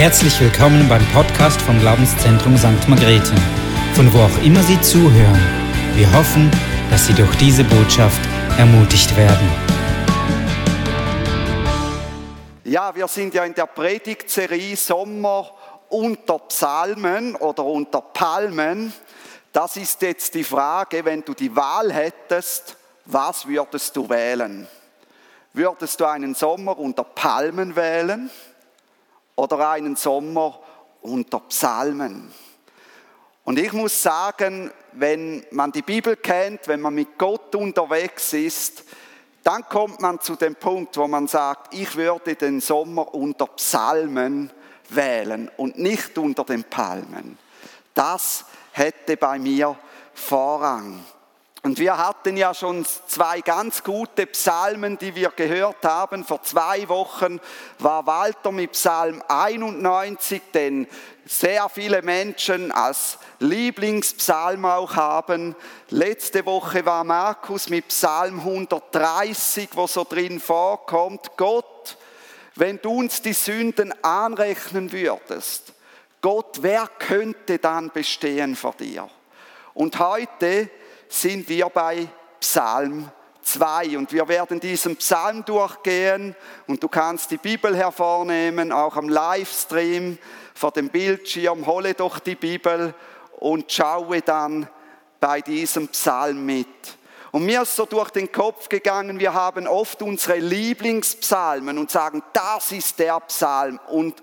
Herzlich willkommen beim Podcast vom Glaubenszentrum St. Margrethe, von wo auch immer Sie zuhören. Wir hoffen, dass Sie durch diese Botschaft ermutigt werden. Ja, wir sind ja in der Predigtserie Sommer unter Psalmen oder unter Palmen. Das ist jetzt die Frage, wenn du die Wahl hättest, was würdest du wählen? Würdest du einen Sommer unter Palmen wählen oder einen Sommer unter Psalmen? Und ich muss sagen, wenn man die Bibel kennt, wenn man mit Gott unterwegs ist, dann kommt man zu dem Punkt, wo man sagt, ich würde den Sommer unter Psalmen wählen und nicht unter den Palmen. Das hätte bei mir Vorrang. Und wir hatten ja schon zwei ganz gute Psalmen, die wir gehört haben. Vor zwei Wochen war Walter mit Psalm 91, den sehr viele Menschen als Lieblingspsalm auch haben. Letzte Woche war Markus mit Psalm 130, wo so drin vorkommt, Gott, wenn du uns die Sünden anrechnen würdest, Gott, wer könnte dann bestehen vor dir? Und heute sind wir bei Psalm 2 und wir werden diesen Psalm durchgehen. Und du kannst die Bibel hervornehmen, auch am Livestream vor dem Bildschirm, hole doch die Bibel und schaue dann bei diesem Psalm mit. Und mir ist so durch den Kopf gegangen, wir haben oft unsere Lieblingspsalmen und sagen, das ist der Psalm. Und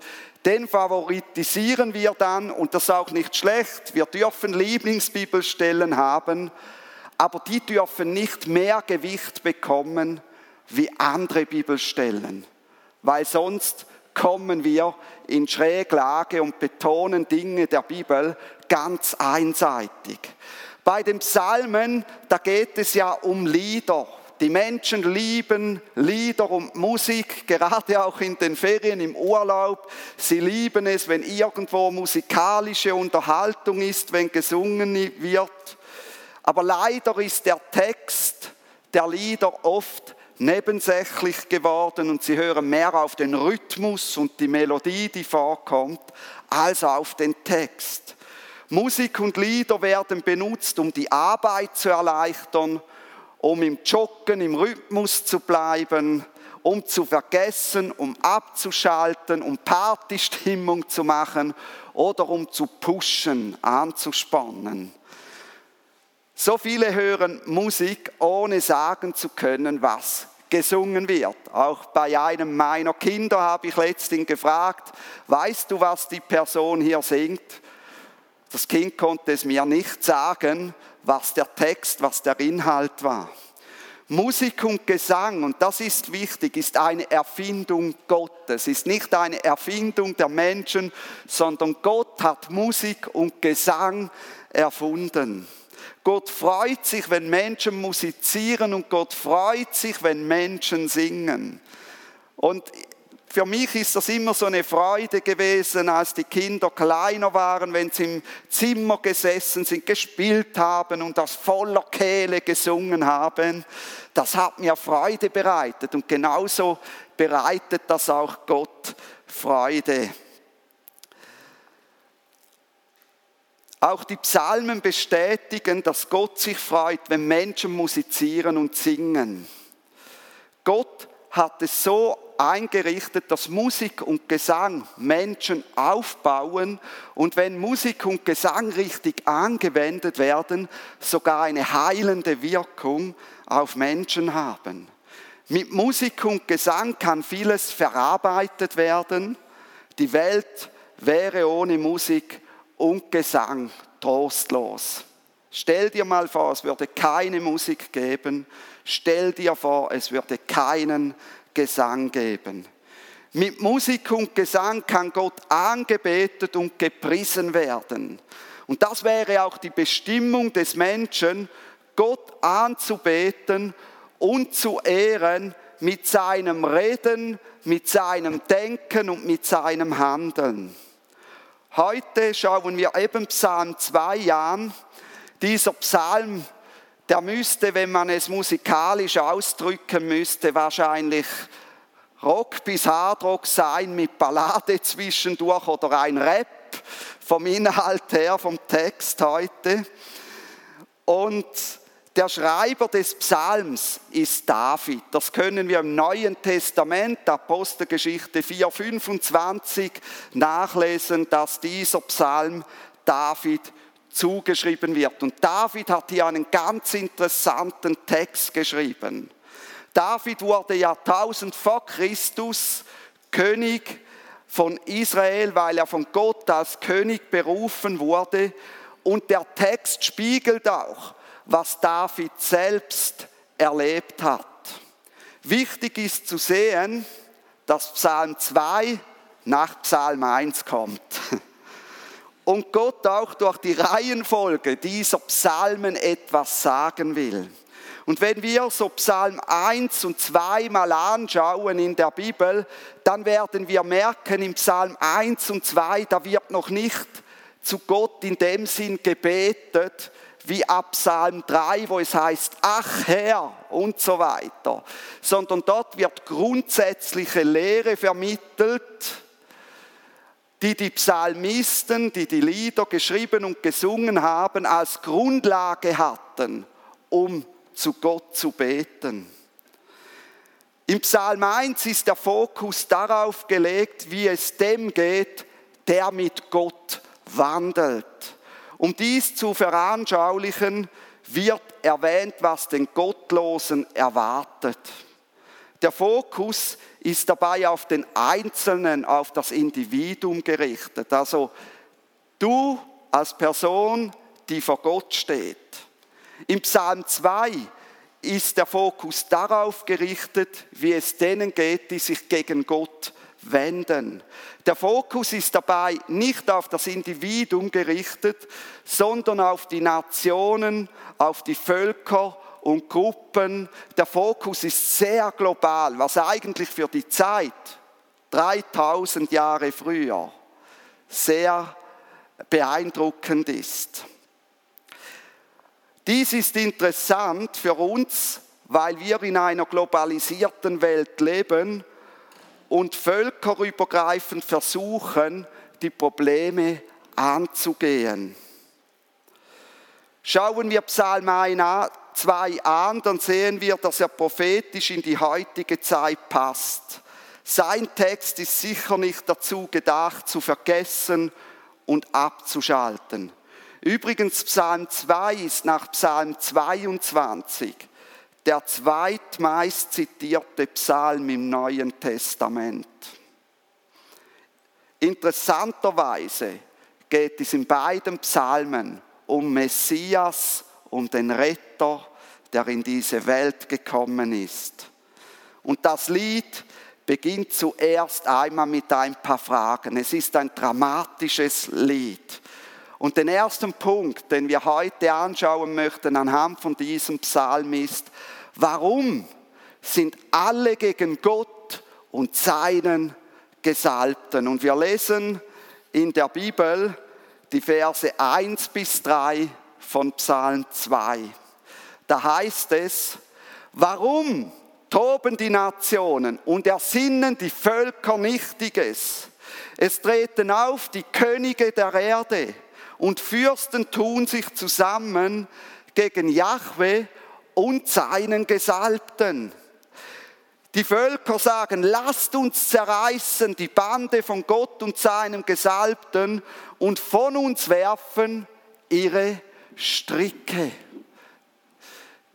den favoritisieren wir dann. Und das ist auch nicht schlecht. Wir dürfen Lieblingsbibelstellen haben, aber die dürfen nicht mehr Gewicht bekommen wie andere Bibelstellen, weil sonst kommen wir in Schräglage und betonen Dinge der Bibel ganz einseitig. Bei den Psalmen, da geht es ja um Lieder. Die Menschen lieben Lieder und Musik, gerade auch in den Ferien, im Urlaub. Sie lieben es, wenn irgendwo musikalische Unterhaltung ist, wenn gesungen wird. Aber leider ist der Text der Lieder oft nebensächlich geworden und sie hören mehr auf den Rhythmus und die Melodie, die vorkommt, als auf den Text. Musik und Lieder werden benutzt, um die Arbeit zu erleichtern um im Joggen, im Rhythmus zu bleiben, um zu vergessen, um abzuschalten, um Partystimmung zu machen oder um zu pushen, anzuspannen. So viele hören Musik, ohne sagen zu können, was gesungen wird. Auch bei einem meiner Kinder habe ich letztens gefragt, weißt du, was die Person hier singt? Das Kind konnte es mir nicht sagen, was der Text, was der Inhalt war. Musik und Gesang, und das ist wichtig, ist eine Erfindung Gottes, ist nicht eine Erfindung der Menschen, sondern Gott hat Musik und Gesang erfunden. Gott freut sich, wenn Menschen musizieren und Gott freut sich, wenn Menschen singen. Und für mich ist das immer so eine Freude gewesen, als die Kinder kleiner waren, wenn sie im Zimmer gesessen sind, gespielt haben und aus voller Kehle gesungen haben. Das hat mir Freude bereitet und genauso bereitet das auch Gott Freude. Auch die Psalmen bestätigen, dass Gott sich freut, wenn Menschen musizieren und singen. Gott hat es so eingerichtet, dass Musik und Gesang Menschen aufbauen und wenn Musik und Gesang richtig angewendet werden, sogar eine heilende Wirkung auf Menschen haben. Mit Musik und Gesang kann vieles verarbeitet werden. Die Welt wäre ohne Musik und Gesang trostlos. Stell dir mal vor, es würde keine Musik geben. Stell dir vor, es würde keinen Gesang geben. Mit Musik und Gesang kann Gott angebetet und gepriesen werden. Und das wäre auch die Bestimmung des Menschen, Gott anzubeten und zu ehren mit seinem Reden, mit seinem Denken und mit seinem Handeln. Heute schauen wir eben Psalm 2 an. Dieser Psalm der müsste, wenn man es musikalisch ausdrücken müsste, wahrscheinlich Rock bis Hardrock sein mit Ballade zwischendurch oder ein Rap vom Inhalt her, vom Text heute. Und der Schreiber des Psalms ist David. Das können wir im Neuen Testament, Apostelgeschichte 4,25, nachlesen, dass dieser Psalm David zugeschrieben wird. Und David hat hier einen ganz interessanten Text geschrieben. David wurde Jahrtausend vor Christus König von Israel, weil er von Gott als König berufen wurde. Und der Text spiegelt auch, was David selbst erlebt hat. Wichtig ist zu sehen, dass Psalm 2 nach Psalm 1 kommt. Und Gott auch durch die Reihenfolge dieser Psalmen etwas sagen will. Und wenn wir so Psalm 1 und 2 mal anschauen in der Bibel, dann werden wir merken, im Psalm 1 und 2, da wird noch nicht zu Gott in dem Sinn gebetet, wie ab Psalm 3, wo es heißt, ach Herr und so weiter, sondern dort wird grundsätzliche Lehre vermittelt, die die Psalmisten, die die Lieder geschrieben und gesungen haben, als Grundlage hatten, um zu Gott zu beten. Im Psalm 1 ist der Fokus darauf gelegt, wie es dem geht, der mit Gott wandelt. Um dies zu veranschaulichen, wird erwähnt, was den Gottlosen erwartet. Der Fokus ist dabei auf den Einzelnen, auf das Individuum gerichtet. Also du als Person, die vor Gott steht. Im Psalm 2 ist der Fokus darauf gerichtet, wie es denen geht, die sich gegen Gott wenden. Der Fokus ist dabei nicht auf das Individuum gerichtet, sondern auf die Nationen, auf die Völker und Gruppen. Der Fokus ist sehr global, was eigentlich für die Zeit, 3000 Jahre früher, sehr beeindruckend ist. Dies ist interessant für uns, weil wir in einer globalisierten Welt leben und völkerübergreifend versuchen, die Probleme anzugehen. Schauen wir Psalm 2 an, dann sehen wir, dass er prophetisch in die heutige Zeit passt. Sein Text ist sicher nicht dazu gedacht, zu vergessen und abzuschalten. Übrigens, Psalm 2 ist nach Psalm 22 der zweitmeist zitierte Psalm im Neuen Testament. Interessanterweise geht es in beiden Psalmen um Messias, um den Retter, der in diese Welt gekommen ist. Und das Lied beginnt zuerst einmal mit ein paar Fragen. Es ist ein dramatisches Lied. Und den ersten Punkt, den wir heute anschauen möchten anhand von diesem Psalm ist, Warum sind alle gegen Gott und seinen Gesalbten? Und wir lesen in der Bibel die Verse 1 bis 3 von Psalm 2. Da heißt es, warum toben die Nationen und ersinnen die Völker Nichtiges? Es treten auf die Könige der Erde und Fürsten tun sich zusammen gegen Jahwe und seinen Gesalbten. Die Völker sagen, lasst uns zerreißen die Bande von Gott und seinem Gesalbten und von uns werfen ihre Stricke.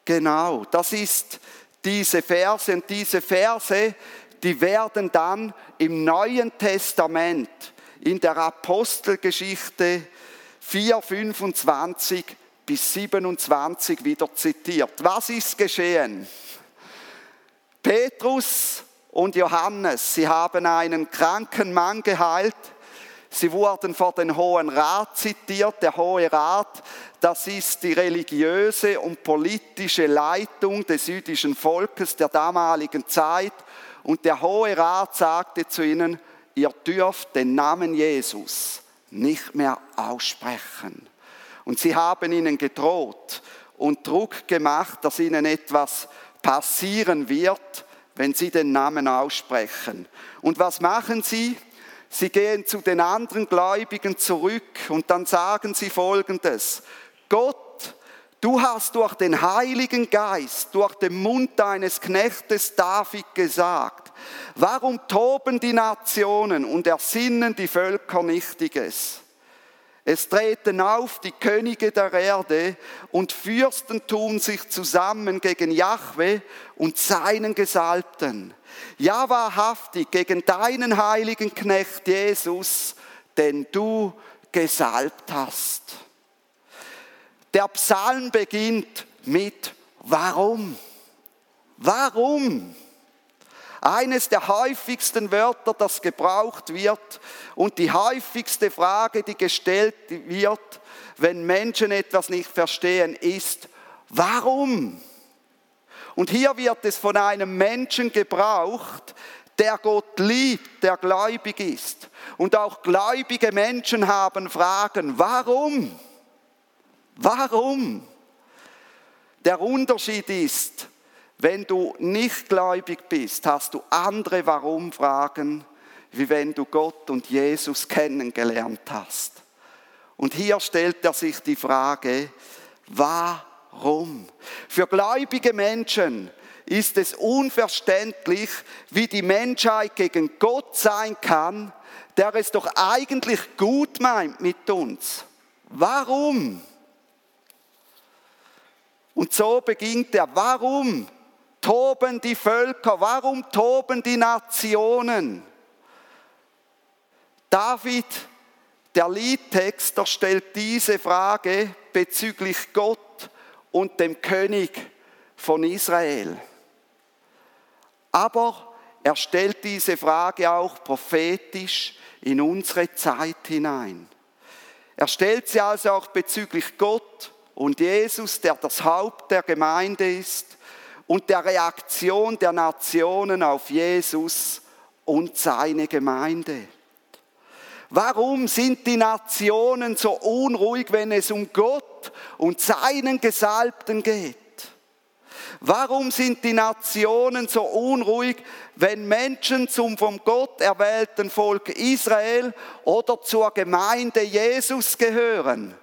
Genau, das ist diese Verse und diese Verse, die werden dann im Neuen Testament in der Apostelgeschichte 425 bis 27 wieder zitiert. Was ist geschehen? Petrus und Johannes, sie haben einen kranken Mann geheilt. Sie wurden vor den Hohen Rat zitiert. Der Hohe Rat, das ist die religiöse und politische Leitung des jüdischen Volkes der damaligen Zeit. Und der Hohe Rat sagte zu ihnen, ihr dürft den Namen Jesus nicht mehr aussprechen. Und sie haben ihnen gedroht und Druck gemacht, dass ihnen etwas passieren wird, wenn sie den Namen aussprechen. Und was machen sie? Sie gehen zu den anderen Gläubigen zurück und dann sagen sie folgendes. Gott Du hast durch den Heiligen Geist, durch den Mund deines Knechtes David gesagt, warum toben die Nationen und ersinnen die Völker Nichtiges? Es treten auf die Könige der Erde und Fürsten tun sich zusammen gegen Jahwe und seinen Gesalbten. Ja, wahrhaftig gegen deinen heiligen Knecht Jesus, den du gesalbt hast. Der Psalm beginnt mit Warum? Warum? Eines der häufigsten Wörter, das gebraucht wird und die häufigste Frage, die gestellt wird, wenn Menschen etwas nicht verstehen, ist, warum? Und hier wird es von einem Menschen gebraucht, der Gott liebt, der gläubig ist. Und auch gläubige Menschen haben Fragen, warum? Warum? Der Unterschied ist, wenn du nicht gläubig bist, hast du andere Warum-Fragen, wie wenn du Gott und Jesus kennengelernt hast. Und hier stellt er sich die Frage, warum? Für gläubige Menschen ist es unverständlich, wie die Menschheit gegen Gott sein kann, der es doch eigentlich gut meint mit uns. Warum? Und so beginnt er. Warum toben die Völker? Warum toben die Nationen? David, der Liedtexter, stellt diese Frage bezüglich Gott und dem König von Israel. Aber er stellt diese Frage auch prophetisch in unsere Zeit hinein. Er stellt sie also auch bezüglich Gott und Jesus, der das Haupt der Gemeinde ist und der Reaktion der Nationen auf Jesus und seine Gemeinde. Warum sind die Nationen so unruhig, wenn es um Gott und seinen Gesalbten geht? Warum sind die Nationen so unruhig, wenn Menschen zum vom Gott erwählten Volk Israel oder zur Gemeinde Jesus gehören?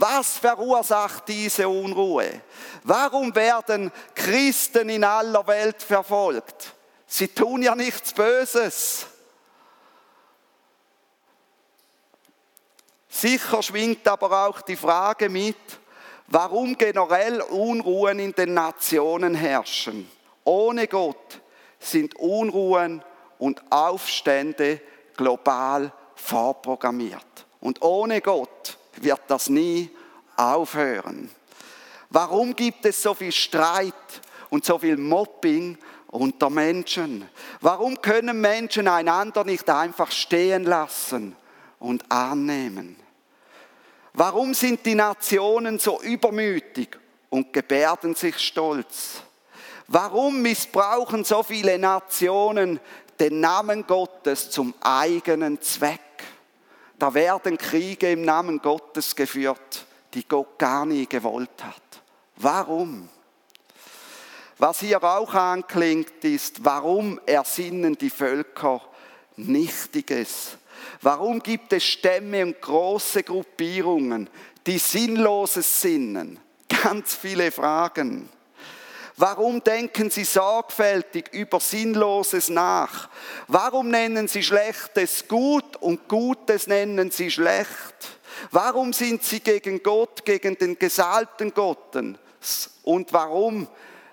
Was verursacht diese Unruhe? Warum werden Christen in aller Welt verfolgt? Sie tun ja nichts Böses. Sicher schwingt aber auch die Frage mit, warum generell Unruhen in den Nationen herrschen. Ohne Gott sind Unruhen und Aufstände global vorprogrammiert. Und ohne Gott wird das nie aufhören. Warum gibt es so viel Streit und so viel Mobbing unter Menschen? Warum können Menschen einander nicht einfach stehen lassen und annehmen? Warum sind die Nationen so übermütig und gebärden sich stolz? Warum missbrauchen so viele Nationen den Namen Gottes zum eigenen Zweck? Da werden Kriege im Namen Gottes geführt, die Gott gar nie gewollt hat. Warum? Was hier auch anklingt, ist, warum ersinnen die Völker Nichtiges? Warum gibt es Stämme und große Gruppierungen, die Sinnloses sinnen? Ganz viele Fragen. Warum denken Sie sorgfältig über Sinnloses nach? Warum nennen Sie Schlechtes gut und Gutes nennen Sie schlecht? Warum sind Sie gegen Gott, gegen den gesalbten Gottes? Und warum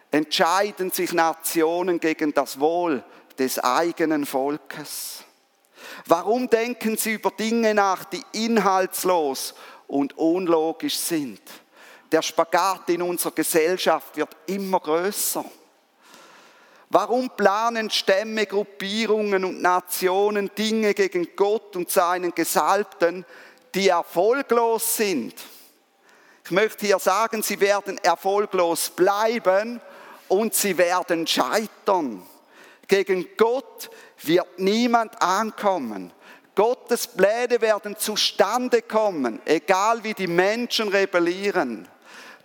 entscheiden sich Nationen gegen das Wohl des eigenen Volkes? Warum denken Sie über Dinge nach, die inhaltslos und unlogisch sind? Der Spagat in unserer Gesellschaft wird immer größer. Warum planen Stämme, Gruppierungen und Nationen Dinge gegen Gott und seinen Gesalbten, die erfolglos sind? Ich möchte hier sagen, sie werden erfolglos bleiben und sie werden scheitern. Gegen Gott wird niemand ankommen. Gottes Pläne werden zustande kommen, egal wie die Menschen rebellieren.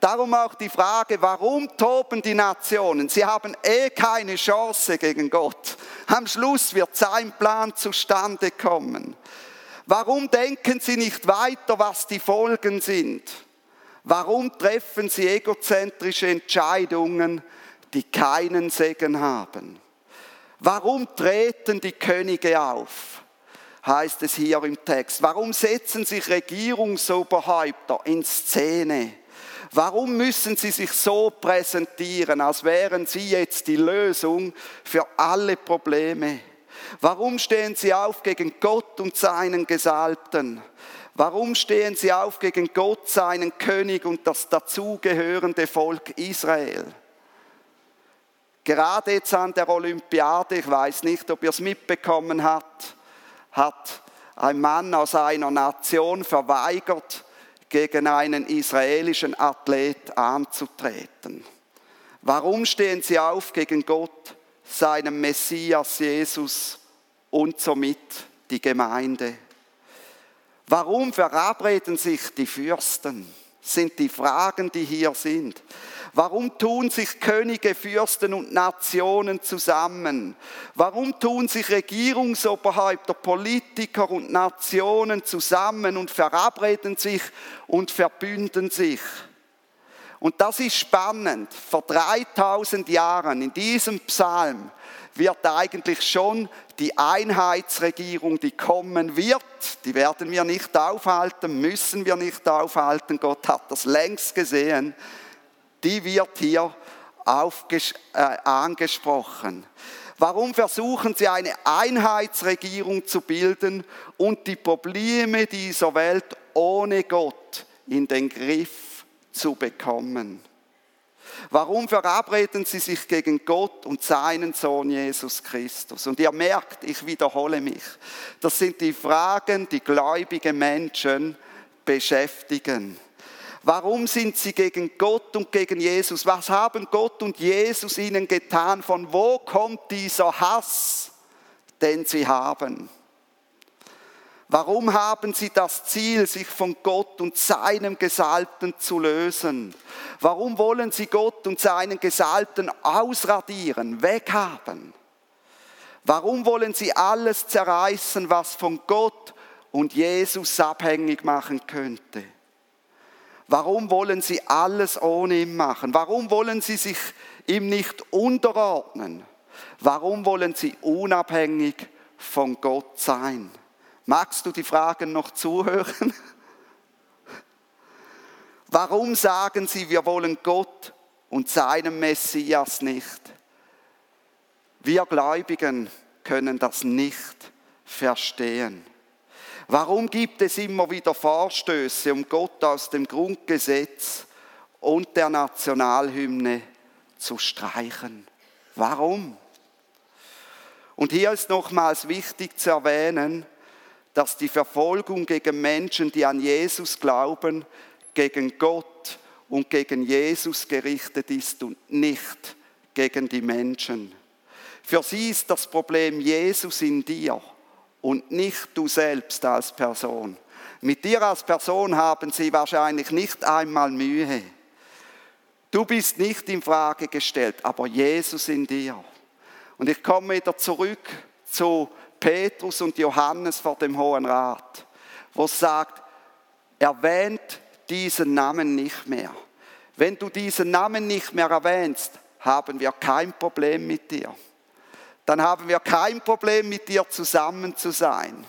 Darum auch die Frage, warum toben die Nationen? Sie haben eh keine Chance gegen Gott. Am Schluss wird sein Plan zustande kommen. Warum denken sie nicht weiter, was die Folgen sind? Warum treffen sie egozentrische Entscheidungen, die keinen Segen haben? Warum treten die Könige auf? heißt es hier im Text. Warum setzen sich Regierungsoberhäupter in Szene? Warum müssen sie sich so präsentieren, als wären sie jetzt die Lösung für alle Probleme? Warum stehen sie auf gegen Gott und seinen Gesalbten? Warum stehen sie auf gegen Gott, seinen König und das dazugehörende Volk Israel? Gerade jetzt an der Olympiade, ich weiß nicht, ob ihr es mitbekommen habt, hat ein Mann aus einer Nation verweigert, gegen einen israelischen Athlet anzutreten. Warum stehen sie auf gegen Gott, seinem Messias Jesus und somit die Gemeinde? Warum verabreden sich die Fürsten? Sind die Fragen, die hier sind. Warum tun sich Könige, Fürsten und Nationen zusammen? Warum tun sich Regierungsoberhäupter, Politiker und Nationen zusammen und verabreden sich und verbünden sich? Und das ist spannend. Vor 3000 Jahren in diesem Psalm wird eigentlich schon die Einheitsregierung, die kommen wird, die werden wir nicht aufhalten, müssen wir nicht aufhalten. Gott hat das längst gesehen die wird hier äh, angesprochen. Warum versuchen sie eine Einheitsregierung zu bilden und die Probleme dieser Welt ohne Gott in den Griff zu bekommen? Warum verabreden sie sich gegen Gott und seinen Sohn Jesus Christus? Und ihr merkt, ich wiederhole mich, das sind die Fragen, die gläubige Menschen beschäftigen. Warum sind sie gegen Gott und gegen Jesus? Was haben Gott und Jesus ihnen getan? Von wo kommt dieser Hass, den sie haben? Warum haben sie das Ziel, sich von Gott und seinem Gesalbten zu lösen? Warum wollen sie Gott und seinen Gesalbten ausradieren, weghaben? Warum wollen sie alles zerreißen, was von Gott und Jesus abhängig machen könnte? Warum wollen sie alles ohne ihn machen? Warum wollen sie sich ihm nicht unterordnen? Warum wollen sie unabhängig von Gott sein? Magst du die Fragen noch zuhören? Warum sagen sie, wir wollen Gott und seinem Messias nicht? Wir Gläubigen können das nicht verstehen. Warum gibt es immer wieder Vorstöße, um Gott aus dem Grundgesetz und der Nationalhymne zu streichen? Warum? Und hier ist nochmals wichtig zu erwähnen, dass die Verfolgung gegen Menschen, die an Jesus glauben, gegen Gott und gegen Jesus gerichtet ist und nicht gegen die Menschen. Für sie ist das Problem Jesus in dir und nicht du selbst als Person. Mit dir als Person haben sie wahrscheinlich nicht einmal Mühe. Du bist nicht in Frage gestellt, aber Jesus in dir. Und ich komme wieder zurück zu Petrus und Johannes vor dem Hohen Rat, wo es sagt, erwähnt diesen Namen nicht mehr. Wenn du diesen Namen nicht mehr erwähnst, haben wir kein Problem mit dir dann haben wir kein Problem mit dir zusammen zu sein.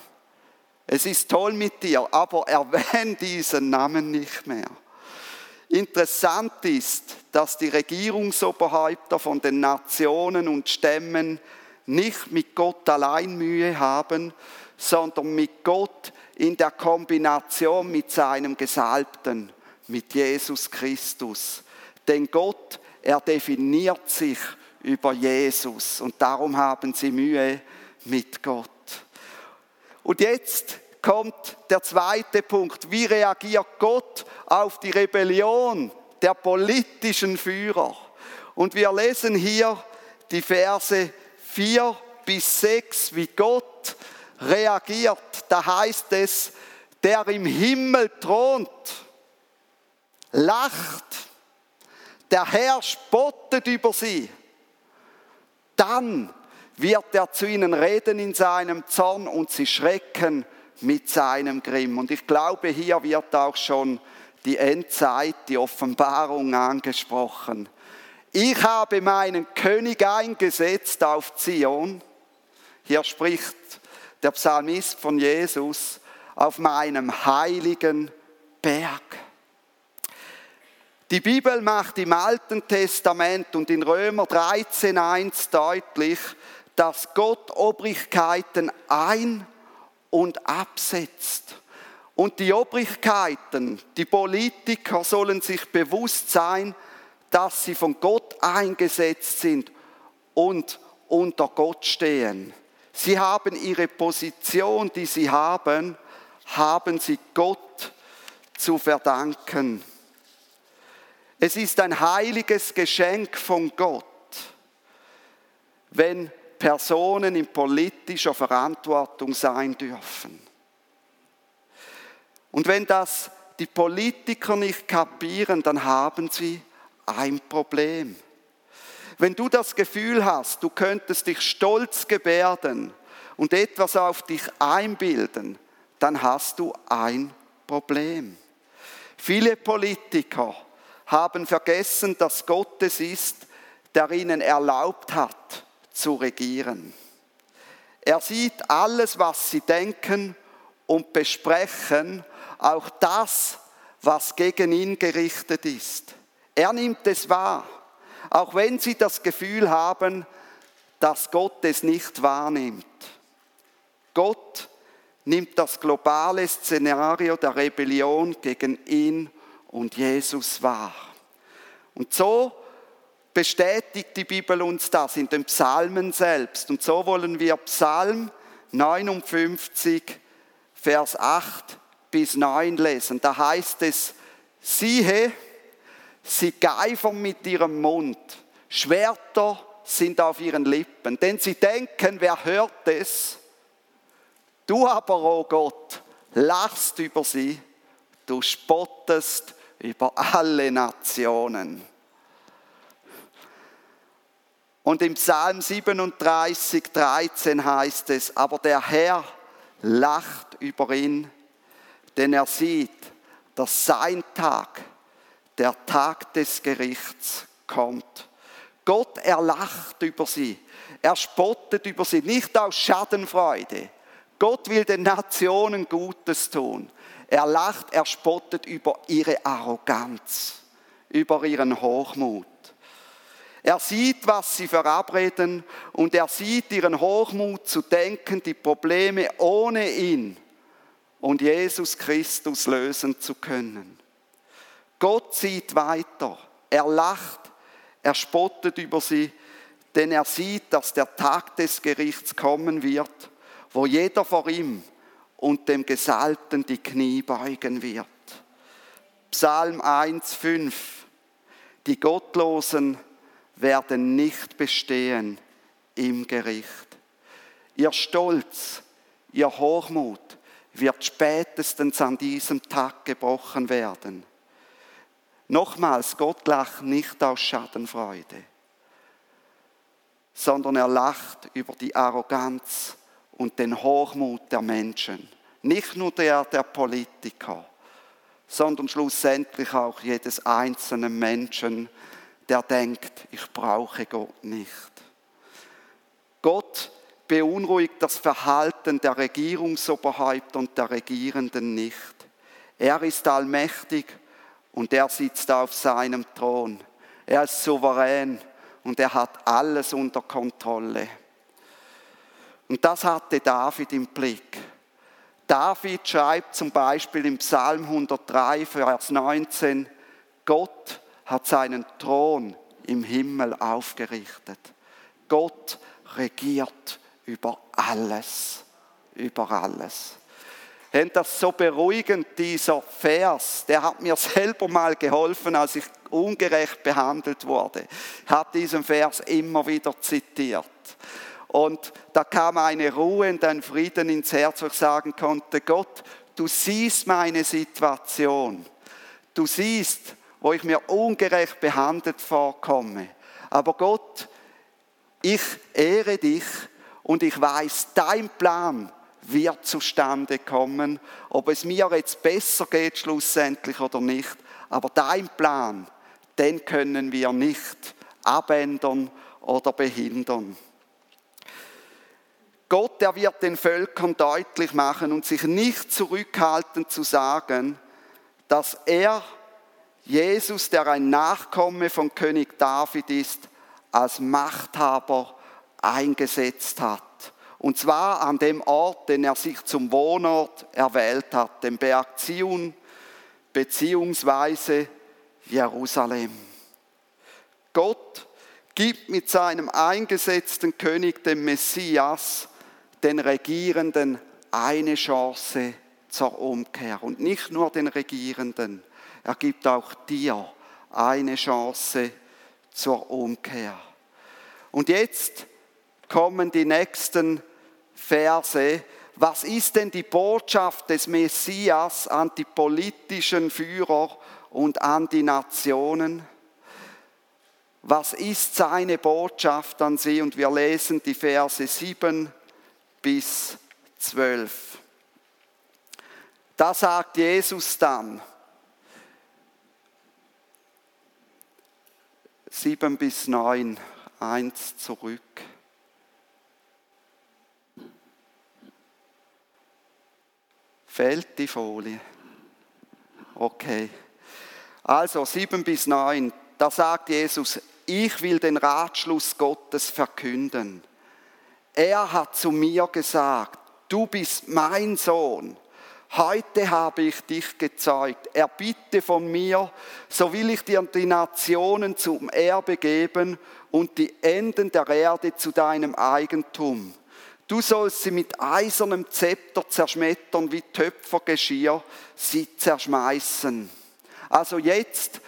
Es ist toll mit dir, aber erwähne diesen Namen nicht mehr. Interessant ist, dass die Regierungsoberhäupter von den Nationen und Stämmen nicht mit Gott allein Mühe haben, sondern mit Gott in der Kombination mit seinem Gesalbten, mit Jesus Christus. Denn Gott, er definiert sich über Jesus und darum haben sie Mühe mit Gott. Und jetzt kommt der zweite Punkt. Wie reagiert Gott auf die Rebellion der politischen Führer? Und wir lesen hier die Verse 4 bis 6, wie Gott reagiert. Da heißt es, der im Himmel thront, lacht Der Herr spottet über sie. Dann wird er zu ihnen reden in seinem Zorn und sie schrecken mit seinem Grimm. Und ich glaube, hier wird auch schon die Endzeit, die Offenbarung angesprochen. Ich habe meinen König eingesetzt auf Zion. Hier spricht der Psalmist von Jesus auf meinem heiligen Berg. Die Bibel macht im Alten Testament und in Römer 13.1 deutlich, dass Gott Obrigkeiten ein- und absetzt. Und die Obrigkeiten, die Politiker sollen sich bewusst sein, dass sie von Gott eingesetzt sind und unter Gott stehen. Sie haben ihre Position, die sie haben, haben sie Gott zu verdanken. Es ist ein heiliges Geschenk von Gott, wenn Personen in politischer Verantwortung sein dürfen. Und wenn das die Politiker nicht kapieren, dann haben sie ein Problem. Wenn du das Gefühl hast, du könntest dich stolz gebärden und etwas auf dich einbilden, dann hast du ein Problem. Viele Politiker haben vergessen, dass Gott es ist, der ihnen erlaubt hat zu regieren. Er sieht alles, was sie denken und besprechen, auch das, was gegen ihn gerichtet ist. Er nimmt es wahr, auch wenn sie das Gefühl haben, dass Gott es nicht wahrnimmt. Gott nimmt das globale Szenario der Rebellion gegen ihn und Jesus wahr. Und so bestätigt die Bibel uns das in den Psalmen selbst. Und so wollen wir Psalm 59, Vers 8 bis 9 lesen. Da heißt es, siehe, Sie geifern mit ihrem Mund. Schwerter sind auf ihren Lippen. Denn sie denken, wer hört es? Du aber, oh Gott, lachst über sie. Du spottest über alle Nationen. Und im Psalm 37, 13 heißt es, aber der Herr lacht über ihn, denn er sieht, dass sein Tag der Tag des Gerichts kommt. Gott erlacht über sie. Er spottet über sie, nicht aus Schadenfreude. Gott will den Nationen Gutes tun. Er lacht, er spottet über ihre Arroganz, über ihren Hochmut. Er sieht, was sie verabreden und er sieht ihren Hochmut zu denken, die Probleme ohne ihn und Jesus Christus lösen zu können. Gott sieht weiter. Er lacht, er spottet über sie, denn er sieht, dass der Tag des Gerichts kommen wird, wo jeder vor ihm und dem Gesalbten die Knie beugen wird. Psalm 1,5 Die Gottlosen werden nicht bestehen im Gericht. Ihr Stolz, ihr Hochmut wird spätestens an diesem Tag gebrochen werden. Nochmals, Gott lacht nicht aus Schadenfreude, sondern er lacht über die Arroganz und den Hochmut der Menschen. Nicht nur der der Politiker, sondern schlussendlich auch jedes einzelnen Menschen, der denkt, ich brauche Gott nicht. Gott beunruhigt das Verhalten der Regierungsoberhäupter und der Regierenden nicht. Er ist allmächtig und er sitzt auf seinem Thron. Er ist souverän und er hat alles unter Kontrolle. Und das hatte David im Blick. David schreibt zum Beispiel im Psalm 103, Vers 19, Gott hat seinen Thron im Himmel aufgerichtet. Gott regiert über alles, über alles haben das so beruhigend, dieser Vers. Der hat mir selber mal geholfen, als ich ungerecht behandelt wurde. Ich habe diesen Vers immer wieder zitiert. Und da kam eine Ruhe und ein Frieden ins Herz, wo ich sagen konnte, Gott, du siehst meine Situation. Du siehst, wo ich mir ungerecht behandelt vorkomme. Aber Gott, ich ehre dich und ich weiß, dein Plan wird zustande kommen, ob es mir jetzt besser geht schlussendlich oder nicht. Aber dein Plan, den können wir nicht abändern oder behindern. Gott, der wird den Völkern deutlich machen und sich nicht zurückhalten zu sagen, dass er, Jesus, der ein Nachkomme von König David ist, als Machthaber eingesetzt hat. Und zwar an dem Ort, den er sich zum Wohnort erwählt hat, dem Berg Zion beziehungsweise Jerusalem. Gott gibt mit seinem eingesetzten König, dem Messias, den Regierenden eine Chance zur Umkehr. Und nicht nur den Regierenden, er gibt auch dir eine Chance zur Umkehr. Und jetzt kommen die nächsten Verse. Was ist denn die Botschaft des Messias an die politischen Führer und an die Nationen? Was ist seine Botschaft an sie? Und wir lesen die Verse 7 bis 12. Da sagt Jesus dann, 7 bis 9, eins zurück. Fällt die Folie? Okay. Also 7 bis 9, da sagt Jesus, ich will den Ratschluss Gottes verkünden. Er hat zu mir gesagt, du bist mein Sohn. Heute habe ich dich gezeugt. Erbitte von mir, so will ich dir die Nationen zum Erbe geben und die Enden der Erde zu deinem Eigentum. Du sollst sie mit eisernem Zepter zerschmettern, wie Töpfergeschirr sie zerschmeißen. Also jetzt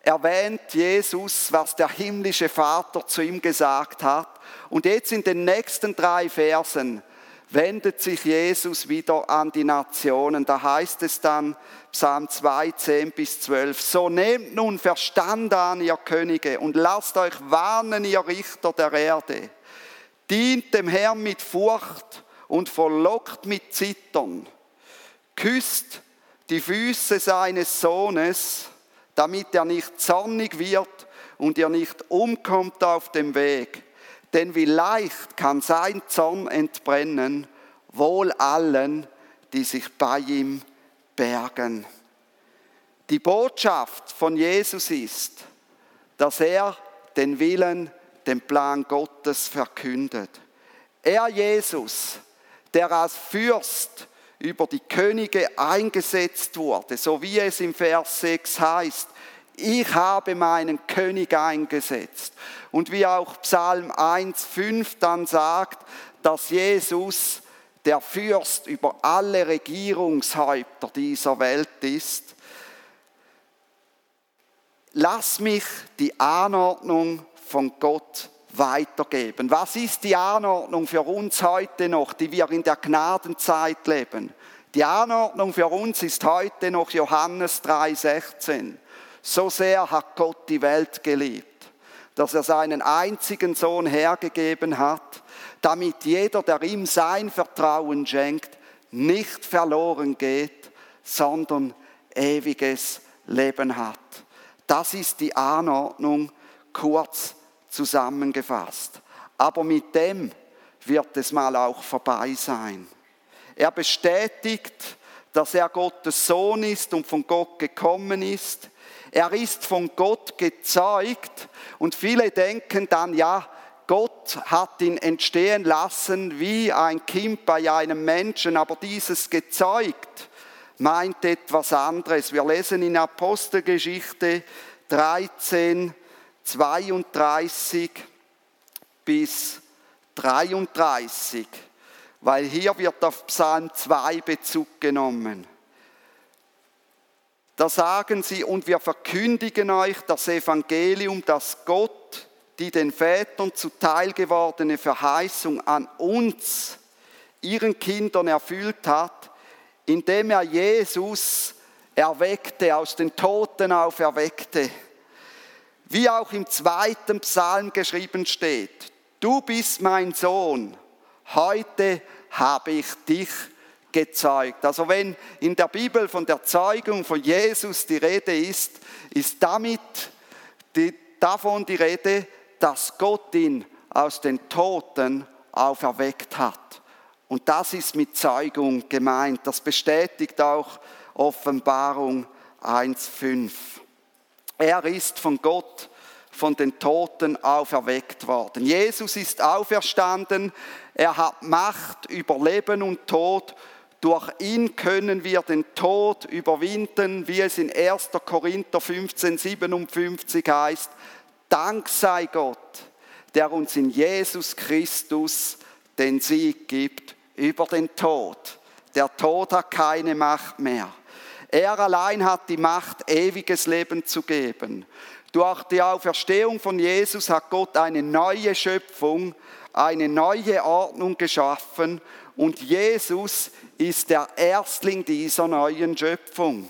erwähnt Jesus, was der himmlische Vater zu ihm gesagt hat. Und jetzt in den nächsten drei Versen wendet sich Jesus wieder an die Nationen. Da heißt es dann, Psalm 2, 10 bis 12, so nehmt nun Verstand an, ihr Könige, und lasst euch warnen, ihr Richter der Erde. Dient dem Herrn mit Furcht und verlockt mit Zittern. Küsst die Füße seines Sohnes, damit er nicht zornig wird und ihr nicht umkommt auf dem Weg denn wie leicht kann sein Zorn entbrennen, wohl allen, die sich bei ihm bergen. Die Botschaft von Jesus ist, dass er den Willen, den Plan Gottes verkündet. Er Jesus, der als Fürst über die Könige eingesetzt wurde, so wie es im Vers 6 heißt, ich habe meinen König eingesetzt. Und wie auch Psalm 1,5 dann sagt, dass Jesus der Fürst über alle Regierungshäupter dieser Welt ist. Lass mich die Anordnung von Gott weitergeben. Was ist die Anordnung für uns heute noch, die wir in der Gnadenzeit leben? Die Anordnung für uns ist heute noch Johannes 3,16. So sehr hat Gott die Welt geliebt, dass er seinen einzigen Sohn hergegeben hat, damit jeder, der ihm sein Vertrauen schenkt, nicht verloren geht, sondern ewiges Leben hat. Das ist die Anordnung kurz zusammengefasst. Aber mit dem wird es mal auch vorbei sein. Er bestätigt, dass er Gottes Sohn ist und von Gott gekommen ist. Er ist von Gott gezeugt und viele denken dann, ja, Gott hat ihn entstehen lassen wie ein Kind bei einem Menschen, aber dieses gezeugt meint etwas anderes. Wir lesen in Apostelgeschichte 13, 32 bis 33, weil hier wird auf Psalm 2 Bezug genommen. Da sagen sie, und wir verkündigen euch das Evangelium, dass Gott die den Vätern zuteil gewordene Verheißung an uns, ihren Kindern erfüllt hat, indem er Jesus erweckte, aus den Toten auferweckte. Wie auch im zweiten Psalm geschrieben steht, du bist mein Sohn, heute habe ich dich gezeugt. Also wenn in der Bibel von der Zeugung von Jesus die Rede ist, ist damit die, davon die Rede, dass Gott ihn aus den Toten auferweckt hat. Und das ist mit Zeugung gemeint. Das bestätigt auch Offenbarung 1.5. Er ist von Gott, von den Toten auferweckt worden. Jesus ist auferstanden. Er hat Macht über Leben und Tod. Durch ihn können wir den Tod überwinden, wie es in 1. Korinther 15, 57 heißt. Dank sei Gott, der uns in Jesus Christus den Sieg gibt über den Tod. Der Tod hat keine Macht mehr. Er allein hat die Macht, ewiges Leben zu geben. Durch die Auferstehung von Jesus hat Gott eine neue Schöpfung, eine neue Ordnung geschaffen und Jesus ist der Erstling dieser neuen Schöpfung.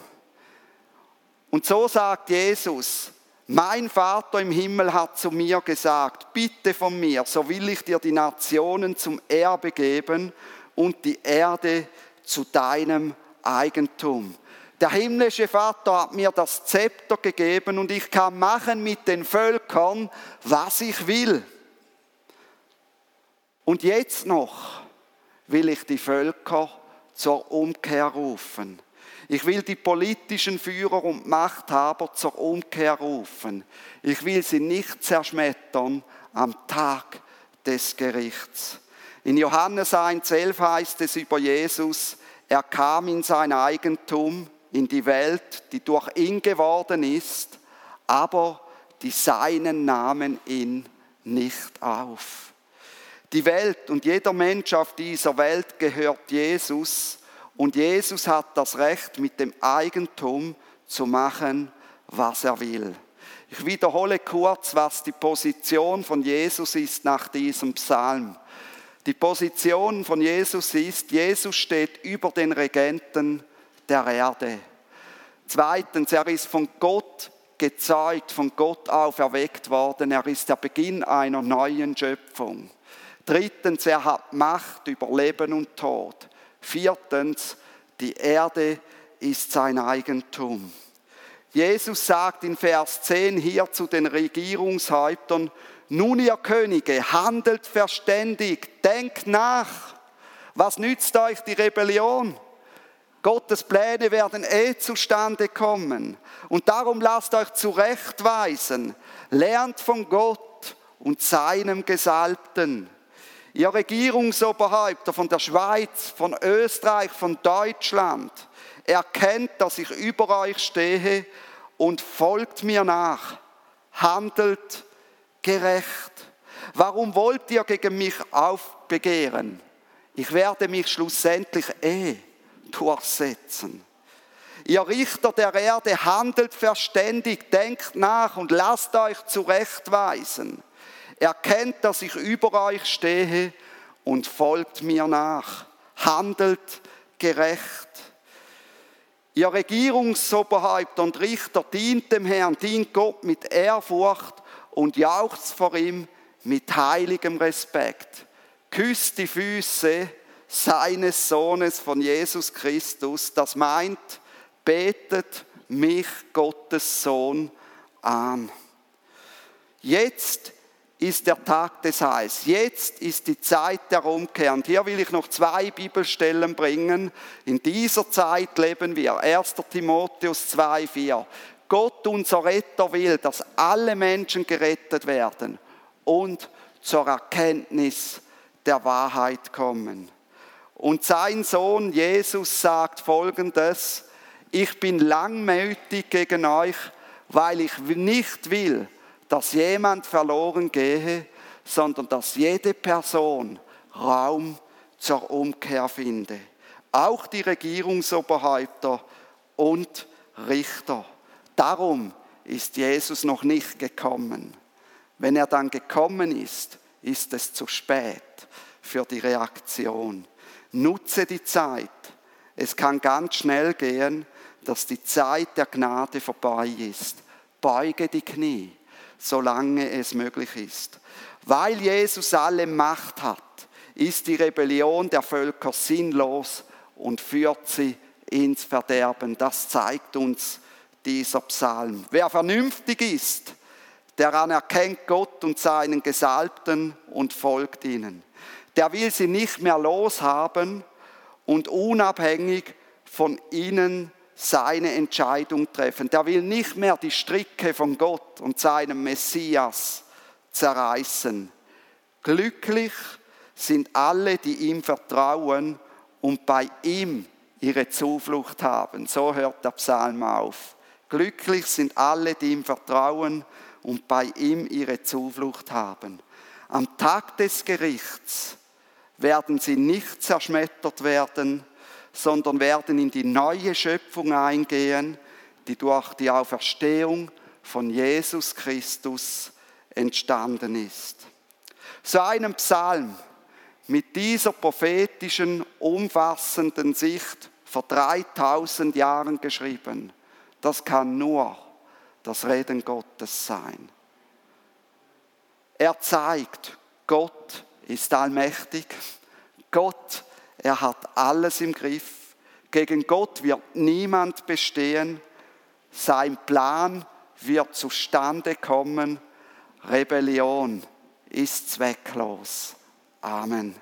Und so sagt Jesus, mein Vater im Himmel hat zu mir gesagt, bitte von mir, so will ich dir die Nationen zum Erbe geben und die Erde zu deinem Eigentum. Der himmlische Vater hat mir das Zepter gegeben und ich kann machen mit den Völkern, was ich will. Und jetzt noch will ich die Völker zur Umkehr rufen. Ich will die politischen Führer und Machthaber zur Umkehr rufen. Ich will sie nicht zerschmettern am Tag des Gerichts. In Johannes 1,11 heißt es über Jesus, er kam in sein Eigentum, in die Welt, die durch ihn geworden ist, aber die Seinen nahmen ihn nicht auf. Die Welt und jeder Mensch auf dieser Welt gehört Jesus und Jesus hat das Recht, mit dem Eigentum zu machen, was er will. Ich wiederhole kurz, was die Position von Jesus ist nach diesem Psalm. Die Position von Jesus ist, Jesus steht über den Regenten der Erde. Zweitens, er ist von Gott gezeugt, von Gott auferweckt worden. Er ist der Beginn einer neuen Schöpfung. Drittens, er hat Macht über Leben und Tod. Viertens, die Erde ist sein Eigentum. Jesus sagt in Vers 10 hier zu den Regierungshäuptern, nun ihr Könige, handelt verständig, denkt nach. Was nützt euch die Rebellion? Gottes Pläne werden eh zustande kommen. Und darum lasst euch zurechtweisen. Lernt von Gott und seinem Gesalbten. Ihr Regierungsoberhäupter von der Schweiz, von Österreich, von Deutschland, erkennt, dass ich über euch stehe und folgt mir nach. Handelt gerecht. Warum wollt ihr gegen mich aufbegehren? Ich werde mich schlussendlich eh durchsetzen. Ihr Richter der Erde handelt verständig, denkt nach und lasst euch zurechtweisen. Erkennt, dass ich über euch stehe und folgt mir nach. Handelt gerecht. Ihr Regierungsoberhäupter und Richter dient dem Herrn, dient Gott mit Ehrfurcht und jauchzt vor ihm mit heiligem Respekt. Küsst die Füße seines Sohnes von Jesus Christus. Das meint, betet mich Gottes Sohn an. Jetzt ist der Tag des Heils. Jetzt ist die Zeit der Umkehr. Und hier will ich noch zwei Bibelstellen bringen. In dieser Zeit leben wir. 1. Timotheus 2,4. Gott, unser Retter, will, dass alle Menschen gerettet werden und zur Erkenntnis der Wahrheit kommen. Und sein Sohn Jesus sagt folgendes, ich bin langmütig gegen euch, weil ich nicht will, dass jemand verloren gehe, sondern dass jede Person Raum zur Umkehr finde. Auch die Regierungsoberhäupter und Richter. Darum ist Jesus noch nicht gekommen. Wenn er dann gekommen ist, ist es zu spät für die Reaktion. Nutze die Zeit. Es kann ganz schnell gehen, dass die Zeit der Gnade vorbei ist. Beuge die Knie, solange es möglich ist. Weil Jesus alle Macht hat, ist die Rebellion der Völker sinnlos und führt sie ins Verderben. Das zeigt uns dieser Psalm. Wer vernünftig ist, der anerkennt Gott und seinen Gesalbten und folgt ihnen. Der will sie nicht mehr loshaben und unabhängig von ihnen seine Entscheidung treffen. Der will nicht mehr die Stricke von Gott und seinem Messias zerreißen. Glücklich sind alle, die ihm vertrauen und bei ihm ihre Zuflucht haben. So hört der Psalm auf. Glücklich sind alle, die ihm vertrauen und bei ihm ihre Zuflucht haben. Am Tag des Gerichts werden sie nicht zerschmettert werden, sondern werden in die neue Schöpfung eingehen, die durch die Auferstehung von Jesus Christus entstanden ist. So einem Psalm mit dieser prophetischen, umfassenden Sicht vor 3000 Jahren geschrieben, das kann nur das Reden Gottes sein. Er zeigt, Gott ist allmächtig, Gott, er hat alles im Griff, gegen Gott wird niemand bestehen, sein Plan wird zustande kommen, Rebellion ist zwecklos. Amen.